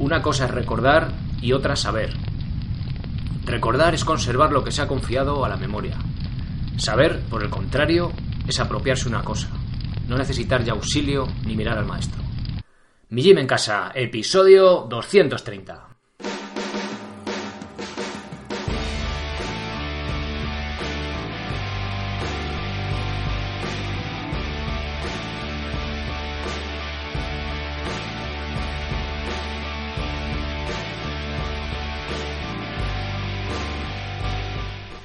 Una cosa es recordar y otra saber. Recordar es conservar lo que se ha confiado a la memoria. Saber, por el contrario, es apropiarse una cosa. No necesitar ya auxilio ni mirar al maestro. Mi Gym en casa, episodio 230.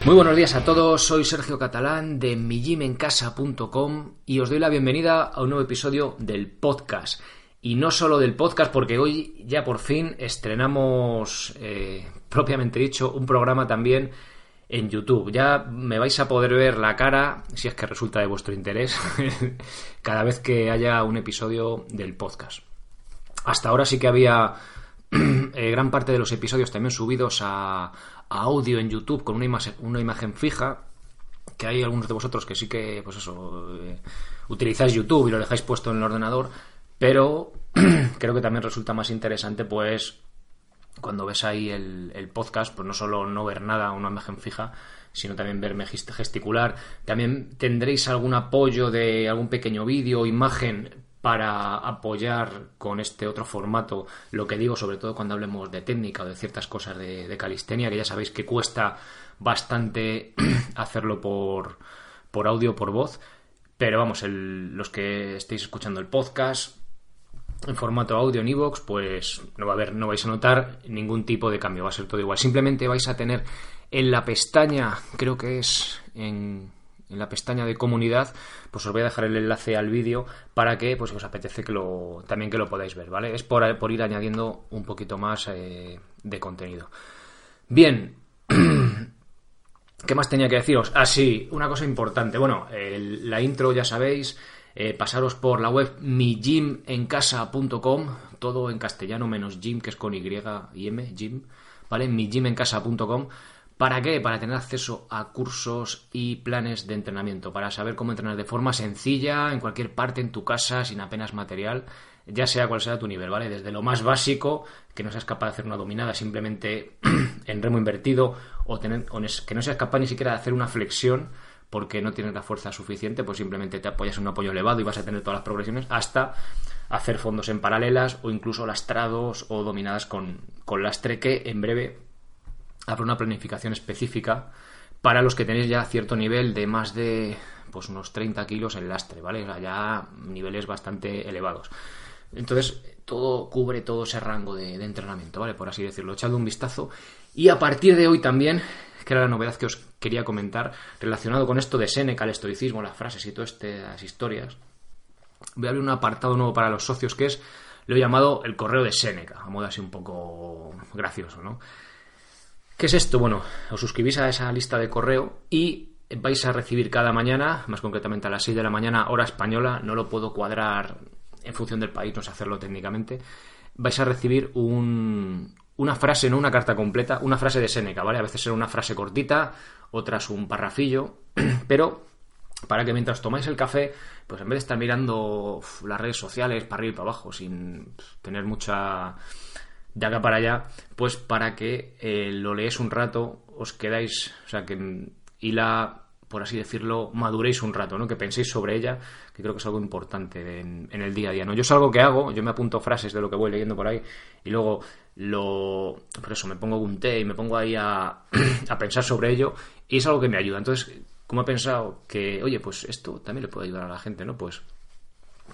Muy buenos días a todos, soy Sergio Catalán de mijimencasa.com y os doy la bienvenida a un nuevo episodio del podcast. Y no solo del podcast, porque hoy ya por fin estrenamos, eh, propiamente dicho, un programa también en YouTube. Ya me vais a poder ver la cara, si es que resulta de vuestro interés, cada vez que haya un episodio del podcast. Hasta ahora sí que había eh, gran parte de los episodios también subidos a, audio en YouTube con una imagen, una imagen fija, que hay algunos de vosotros que sí que, pues eso, eh, utilizáis YouTube y lo dejáis puesto en el ordenador, pero creo que también resulta más interesante, pues, cuando ves ahí el, podcast, pues no solo no ver nada, una imagen fija, sino también verme gesticular. También tendréis algún apoyo de algún pequeño vídeo o imagen para apoyar con este otro formato lo que digo, sobre todo cuando hablemos de técnica o de ciertas cosas de, calistenia, que ya sabéis que cuesta bastante hacerlo por, por audio, por voz. Pero vamos, los que estéis escuchando el podcast en formato audio en iVoox, pues no va a haber, no vais a notar ningún tipo de cambio, va a ser todo igual. Simplemente vais a tener en la pestaña, creo que es en en la pestaña de comunidad, pues os voy a dejar el enlace al vídeo para que, pues, os apetece que lo, también que lo podáis ver, ¿vale? Es por, ir añadiendo un poquito más eh, de contenido. Bien, ¿qué más tenía que deciros? Ah, sí, una cosa importante. Bueno, la intro ya sabéis, eh, pasaros por la web mijimencasa.com, todo en castellano menos gym, que es con Y y M, gym, ¿vale? mijimencasa.com ¿Para qué? Para tener acceso a cursos y planes de entrenamiento, para saber cómo entrenar de forma sencilla, en cualquier parte, en tu casa, sin apenas material, ya sea cual sea tu nivel, ¿vale? Desde lo más básico, que no seas capaz de hacer una dominada simplemente en remo invertido, o, tener, que no seas capaz ni siquiera de hacer una flexión porque no tienes la fuerza suficiente, pues simplemente te apoyas en un apoyo elevado y vas a tener todas las progresiones, hasta hacer fondos en paralelas o incluso lastrados o dominadas con, con lastre que en breve habrá una planificación específica para los que tenéis ya cierto nivel de más de pues unos 30 kilos en lastre, ¿vale? O sea, ya niveles bastante elevados. Entonces, todo cubre todo ese rango de, entrenamiento, ¿vale? Por así decirlo. Echadle un vistazo. Y a partir de hoy también, que era la novedad que os quería comentar, relacionado con esto de Seneca, el estoicismo, las frases y todas estas historias, voy a abrir un apartado nuevo para los socios que es, lo he llamado el correo de Seneca, a modo así un poco gracioso, ¿no? ¿Qué es esto? Bueno, os suscribís a esa lista de correo y vais a recibir cada mañana, más concretamente a las 6 de la mañana, hora española, no lo puedo cuadrar en función del país, no sé hacerlo técnicamente, vais a recibir una frase, no una carta completa, una frase de Seneca, ¿vale? A veces será una frase cortita, otras un parrafillo, pero para que mientras tomáis el café, pues en vez de estar mirando las redes sociales para arriba y para abajo, sin tener mucha de acá para allá, pues para que eh, lo lees un rato, os quedáis, o sea, que y la, por así decirlo, maduréis un rato, ¿no? Que penséis sobre ella, que creo que es algo importante en, el día a día, ¿no? Yo es algo que hago, yo me apunto frases de lo que voy leyendo por ahí y luego lo, por eso me pongo un té y me pongo ahí a, a pensar sobre ello y es algo que me ayuda. Entonces, como he pensado que, oye, pues esto también le puede ayudar a la gente, ¿no? Pues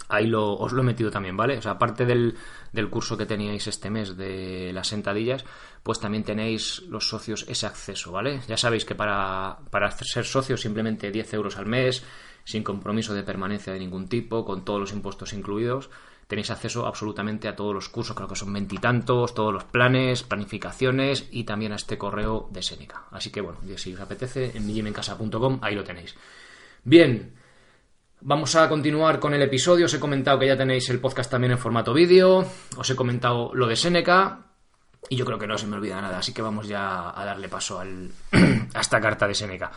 ahí lo, os lo he metido también, ¿vale? O sea, aparte del, del, curso que teníais este mes de las sentadillas, pues también tenéis los socios ese acceso, ¿vale? Ya sabéis que para, para ser socios simplemente 10 euros al mes, sin compromiso de permanencia de ningún tipo, con todos los impuestos incluidos, tenéis acceso absolutamente a todos los cursos, creo que son veintitantos, todos los planes, planificaciones y también a este correo de Seneca. Así que bueno, si os apetece, en mijimencasa.com, ahí lo tenéis. Bien, Vamos a continuar con el episodio. Os he comentado que ya tenéis el podcast también en formato vídeo. Os he comentado lo de Seneca. Y yo creo que no se me olvida nada. Así que vamos ya a darle paso al, a esta carta de Seneca.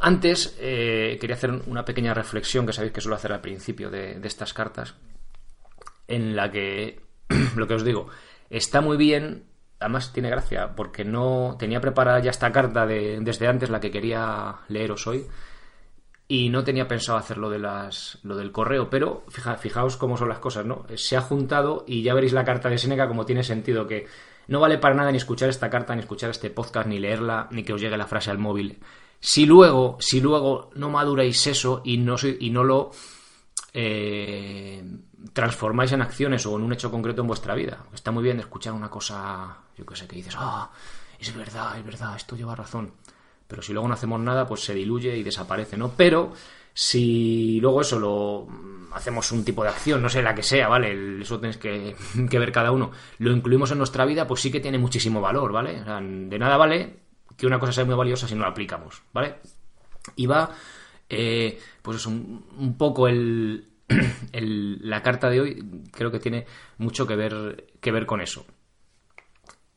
Antes eh, quería hacer una pequeña reflexión que sabéis que suelo hacer al principio de, estas cartas. En la que, lo que os digo, está muy bien, además tiene gracia, porque no tenía preparada ya esta carta de, desde antes, la que quería leeros hoy, y no tenía pensado hacer lo, de las, lo del correo, pero fijaos cómo son las cosas, ¿no? Se ha juntado y ya veréis la carta de Seneca como tiene sentido, que no vale para nada ni escuchar esta carta, ni escuchar este podcast, ni leerla, ni que os llegue la frase al móvil. Si luego, si luego no maduráis eso y no, y no lo eh, transformáis en acciones o en un hecho concreto en vuestra vida. Está muy bien escuchar una cosa, yo que sé, que dices, ah, es verdad, es verdad, esto lleva razón. Pero si luego no hacemos nada, pues se diluye y desaparece, ¿no? Pero si luego eso lo hacemos un tipo de acción, no sé la que sea, ¿vale? Eso que, que ver cada uno. Lo incluimos en nuestra vida, pues sí que tiene muchísimo valor, ¿vale? O sea, de nada vale que una cosa sea muy valiosa si no la aplicamos, ¿vale? Y va, eh, pues es un, un poco el, la carta de hoy creo que tiene mucho que ver, que ver con eso.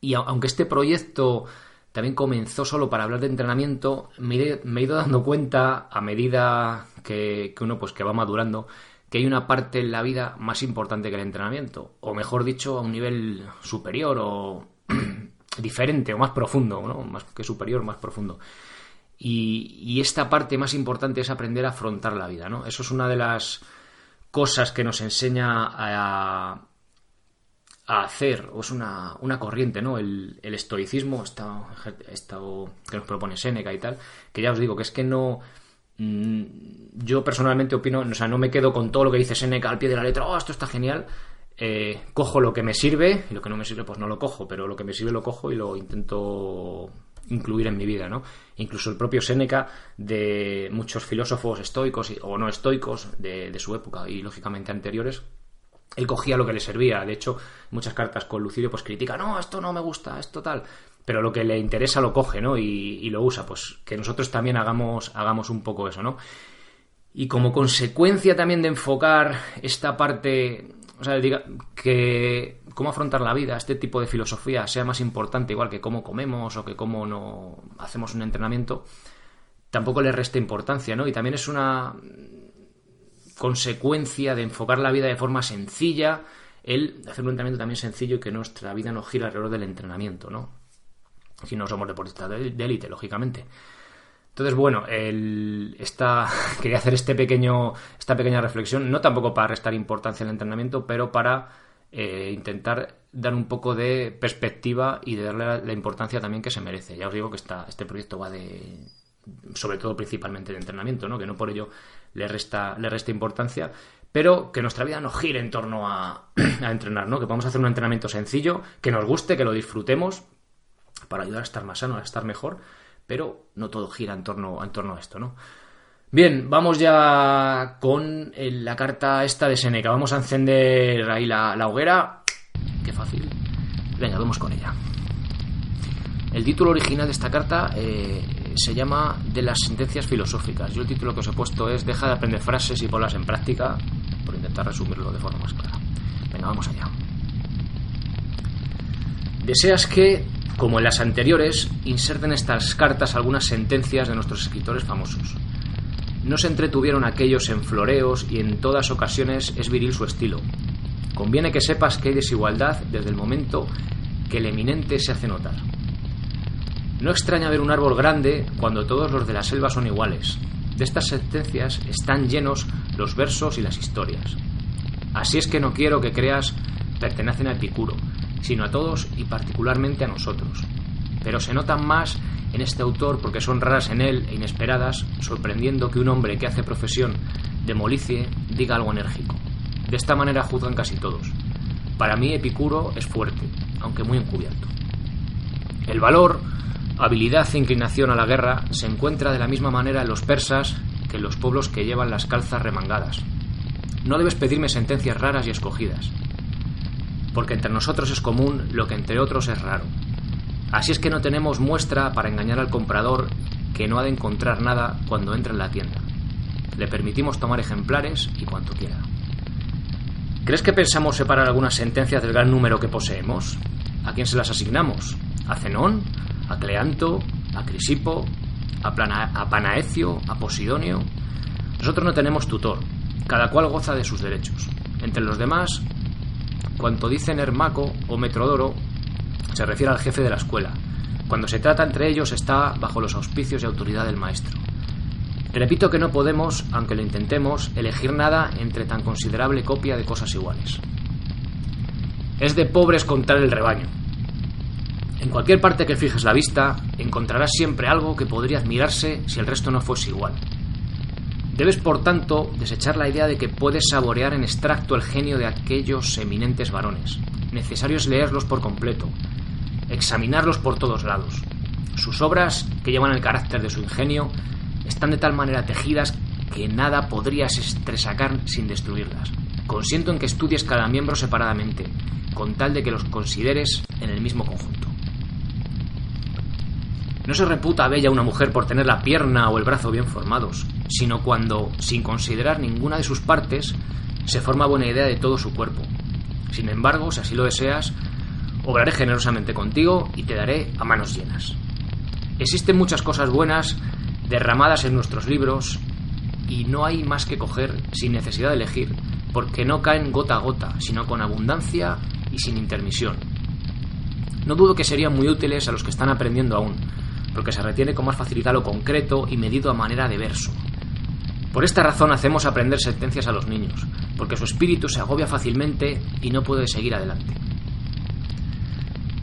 Y aunque este proyecto también comenzó solo para hablar de entrenamiento, me he, ido dando cuenta a medida que, uno pues que va madurando que hay una parte en la vida más importante que el entrenamiento, o mejor dicho, a un nivel superior o diferente o más profundo, ¿no? Más que superior, más profundo. Y, y, esta parte más importante es aprender a afrontar la vida, ¿no? Eso es una de las cosas que nos enseña a, a hacer, o es una, una corriente, ¿no? El, el estoicismo, esto, que nos propone Seneca y tal, que ya os digo que es que no. Mm, yo personalmente opino, o sea, no me quedo con todo lo que dice Seneca al pie de la letra, oh, esto está genial. Eh, cojo lo que me sirve y lo que no me sirve, pues no lo cojo, pero lo que me sirve lo cojo y lo intento incluir en mi vida, ¿no? Incluso el propio Séneca, de muchos filósofos estoicos o no estoicos de, su época y lógicamente anteriores, él cogía lo que le servía. De hecho, muchas cartas con Lucidio pues critica, no, esto no me gusta, esto tal. Pero lo que le interesa lo coge, ¿no? Y, lo usa. Pues que nosotros también hagamos, hagamos un poco eso, ¿no? Y como consecuencia también de enfocar esta parte, o sea, diga, que cómo afrontar la vida, este tipo de filosofía sea más importante, igual que cómo comemos o que cómo no hacemos un entrenamiento, tampoco le resta importancia, ¿no? Y también es una consecuencia de enfocar la vida de forma sencilla, el hacer un entrenamiento también sencillo y que nuestra vida no gira alrededor del entrenamiento, ¿no? Si no somos deportistas de élite, lógicamente. Entonces, bueno, el, esta, quería hacer este pequeño, esta pequeña reflexión, no tampoco para restar importancia al entrenamiento, pero para eh, intentar dar un poco de perspectiva y de darle la, importancia también que se merece. Ya os digo que esta, este proyecto va de, sobre todo principalmente de entrenamiento, ¿no? que no por ello le resta, le resta importancia, pero que nuestra vida no gire en torno a, a entrenar, ¿no? que podamos hacer un entrenamiento sencillo, que nos guste, que lo disfrutemos, para ayudar a estar más sano, a estar mejor, pero no todo gira en torno, en torno a esto, ¿no? Bien, vamos ya con la carta esta de Seneca. Vamos a encender ahí la, hoguera. Qué fácil. Venga, vamos con ella. El título original de esta carta eh, se llama De las sentencias filosóficas. Yo el título que os he puesto es Deja de aprender frases y ponlas en práctica, por intentar resumirlo de forma más clara. Venga, vamos allá. Deseas que, como en las anteriores, inserten estas cartas algunas sentencias de nuestros escritores famosos. No se entretuvieron aquellos en floreos y en todas ocasiones es viril su estilo. Conviene que sepas que hay desigualdad desde el momento que el eminente se hace notar. No extraña ver un árbol grande cuando todos los de la selva son iguales. De estas sentencias están llenos los versos y las historias. Así es que no quiero que creas pertenecen a Epicuro, sino a todos y particularmente a nosotros. Pero se notan más en este autor porque son raras en él e inesperadas, sorprendiendo que un hombre que hace profesión de molicie diga algo enérgico. De esta manera juzgan casi todos. Para mí Epicuro es fuerte, aunque muy encubierto. El valor, habilidad e inclinación a la guerra se encuentra de la misma manera en los persas que en los pueblos que llevan las calzas remangadas. No debes pedirme sentencias raras y escogidas, porque entre nosotros es común lo que entre otros es raro. Así es que no tenemos muestra para engañar al comprador que no ha de encontrar nada cuando entra en la tienda. Le permitimos tomar ejemplares y cuanto quiera. ¿Crees que pensamos separar algunas sentencias del gran número que poseemos? ¿A quién se las asignamos? ¿A Zenón? ¿A Cleanto? ¿A Crisipo? ¿A, a Panaecio? ¿A Posidonio? Nosotros no tenemos tutor. Cada cual goza de sus derechos. Entre los demás, Cuanto dicen Hermaco o Metrodoro, se refiere al jefe de la escuela. Cuando se trata entre ellos está bajo los auspicios y autoridad del maestro. Repito que no podemos, aunque lo intentemos, elegir nada entre tan considerable copia de cosas iguales. Es de pobres contar el rebaño. En cualquier parte que fijes la vista, encontrarás siempre algo que podría admirarse si el resto no fuese igual. Debes, por tanto, desechar la idea de que puedes saborear en extracto el genio de aquellos eminentes varones. Necesario es leerlos por completo, examinarlos por todos lados. Sus obras, que llevan el carácter de su ingenio, están de tal manera tejidas que nada podrías estresacar sin destruirlas. Consiento en que estudies cada miembro separadamente, con tal de que los consideres en el mismo conjunto. No se reputa bella una mujer por tener la pierna o el brazo bien formados, sino cuando, sin considerar ninguna de sus partes, se forma buena idea de todo su cuerpo. Sin embargo, si así lo deseas, obraré generosamente contigo y te daré a manos llenas. Existen muchas cosas buenas derramadas en nuestros libros y no hay más que coger sin necesidad de elegir, porque no caen gota a gota, sino con abundancia y sin intermisión. No dudo que serían muy útiles a los que están aprendiendo aún, porque se retiene con más facilidad lo concreto y medido a manera de verso. Por esta razón hacemos aprender sentencias a los niños, porque su espíritu se agobia fácilmente y no puede seguir adelante.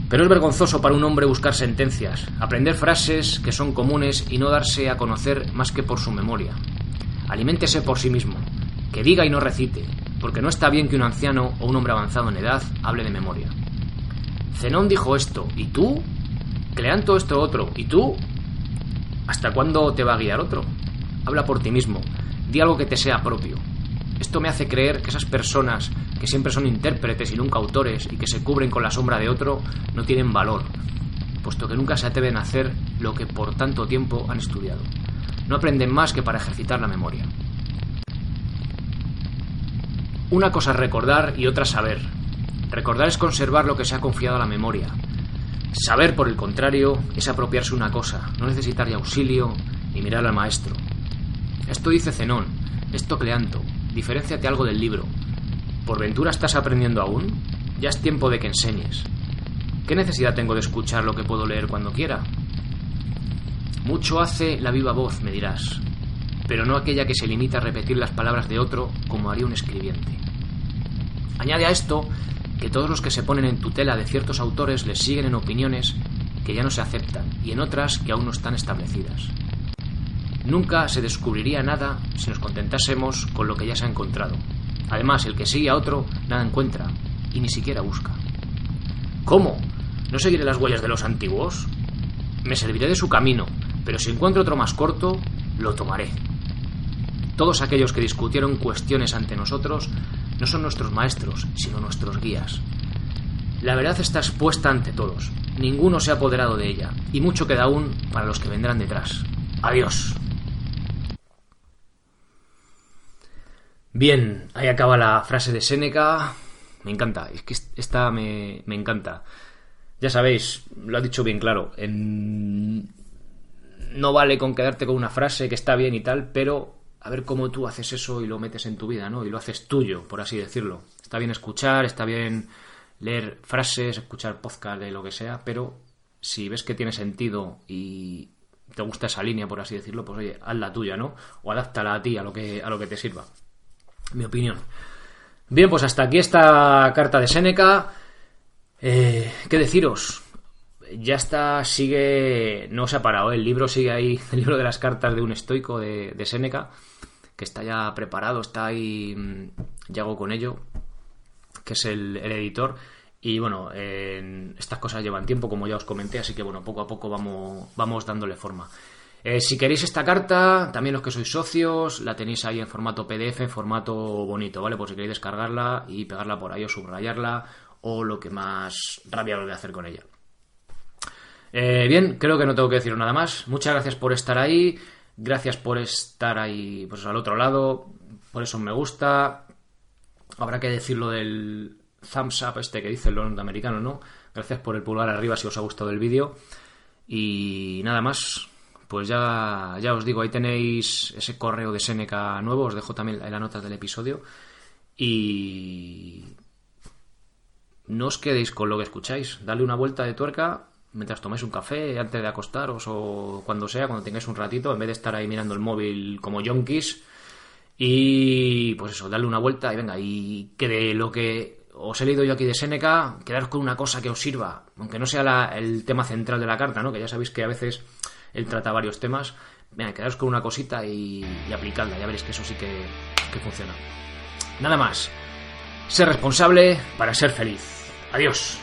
Pero es vergonzoso para un hombre buscar sentencias, aprender frases que son comunes y no darse a conocer más que por su memoria. Aliméntese por sí mismo, que diga y no recite, porque no está bien que un anciano o un hombre avanzado en edad hable de memoria. Zenón dijo esto, ¿y tú? Cleanto esto otro. ¿Y tú? ¿Hasta cuándo te va a guiar otro? Habla por ti mismo. Di algo que te sea propio. Esto me hace creer que esas personas que siempre son intérpretes y nunca autores y que se cubren con la sombra de otro no tienen valor, puesto que nunca se atreven a hacer lo que por tanto tiempo han estudiado. No aprenden más que para ejercitar la memoria. Una cosa es recordar y otra saber. Recordar es conservar lo que se ha confiado a la memoria, Saber, por el contrario, es apropiarse una cosa, no necesitar de auxilio ni mirar al maestro. Esto dice Zenón, esto Cleanto, diferenciate algo del libro. ¿Por ventura estás aprendiendo aún? Ya es tiempo de que enseñes. ¿Qué necesidad tengo de escuchar lo que puedo leer cuando quiera? Mucho hace la viva voz, me dirás, pero no aquella que se limita a repetir las palabras de otro como haría un escribiente. Añade a esto que todos los que se ponen en tutela de ciertos autores les siguen en opiniones que ya no se aceptan y en otras que aún no están establecidas. Nunca se descubriría nada si nos contentásemos con lo que ya se ha encontrado. Además, el que sigue a otro nada encuentra y ni siquiera busca. ¿Cómo? ¿No seguiré las huellas de los antiguos? Me serviré de su camino, pero si encuentro otro más corto, lo tomaré. Todos aquellos que discutieron cuestiones ante nosotros no son nuestros maestros, sino nuestros guías. La verdad está expuesta ante todos. Ninguno se ha apoderado de ella, y mucho queda aún para los que vendrán detrás. Adiós. Bien, ahí acaba la frase de Séneca. Me encanta, es que esta me, me encanta. Ya sabéis, lo ha dicho bien claro. No vale con quedarte con una frase que está bien y tal, pero a ver cómo tú haces eso y lo metes en tu vida, ¿no? Y lo haces tuyo, por así decirlo. Está bien escuchar, está bien leer frases, escuchar podcast de lo que sea, pero si ves que tiene sentido y te gusta esa línea, por así decirlo, pues oye, haz la tuya, ¿no? O adáptala a ti, a lo que, a lo que te sirva. Mi opinión. Bien, pues hasta aquí esta carta de Séneca. Eh, ¿Qué deciros? Ya está, sigue, no se ha parado, ¿eh? el libro sigue ahí, el libro de las cartas de un estoico de, de Séneca, que está ya preparado, está ahí mm, Yago con ello, que es el, editor. Y bueno, estas cosas llevan tiempo, como ya os comenté, así que bueno, poco a poco vamos, vamos dándole forma. Eh, si queréis esta carta, también los que sois socios, la tenéis ahí en formato PDF, en formato bonito, ¿vale? Por si queréis descargarla y pegarla por ahí o subrayarla o lo que más rabia voy a hacer con ella. Eh, bien, creo que no tengo que decir nada más. Muchas gracias por estar ahí. Gracias por estar ahí pues al otro lado. Por eso me gusta. Habrá que decir lo del thumbs up este que dice el norteamericano, ¿no? Gracias por el pulgar arriba si os ha gustado el vídeo. Y nada más. Pues ya, ya os digo, ahí tenéis ese correo de Seneca nuevo. Os dejo también en la nota del episodio. Y no os quedéis con lo que escucháis. Dale una vuelta de tuerca mientras tomáis un café, antes de acostaros o cuando sea, cuando tengáis un ratito, en vez de estar ahí mirando el móvil como yonkis. Y pues eso, darle una vuelta y venga, y que de lo que os he leído yo aquí de Seneca, quedaros con una cosa que os sirva, aunque no sea el tema central de la carta, ¿no? Que ya sabéis que a veces él trata varios temas. Venga, quedaros con una cosita y, aplicadla, ya veréis que eso sí que, que funciona. Nada más. Ser responsable para ser feliz. Adiós.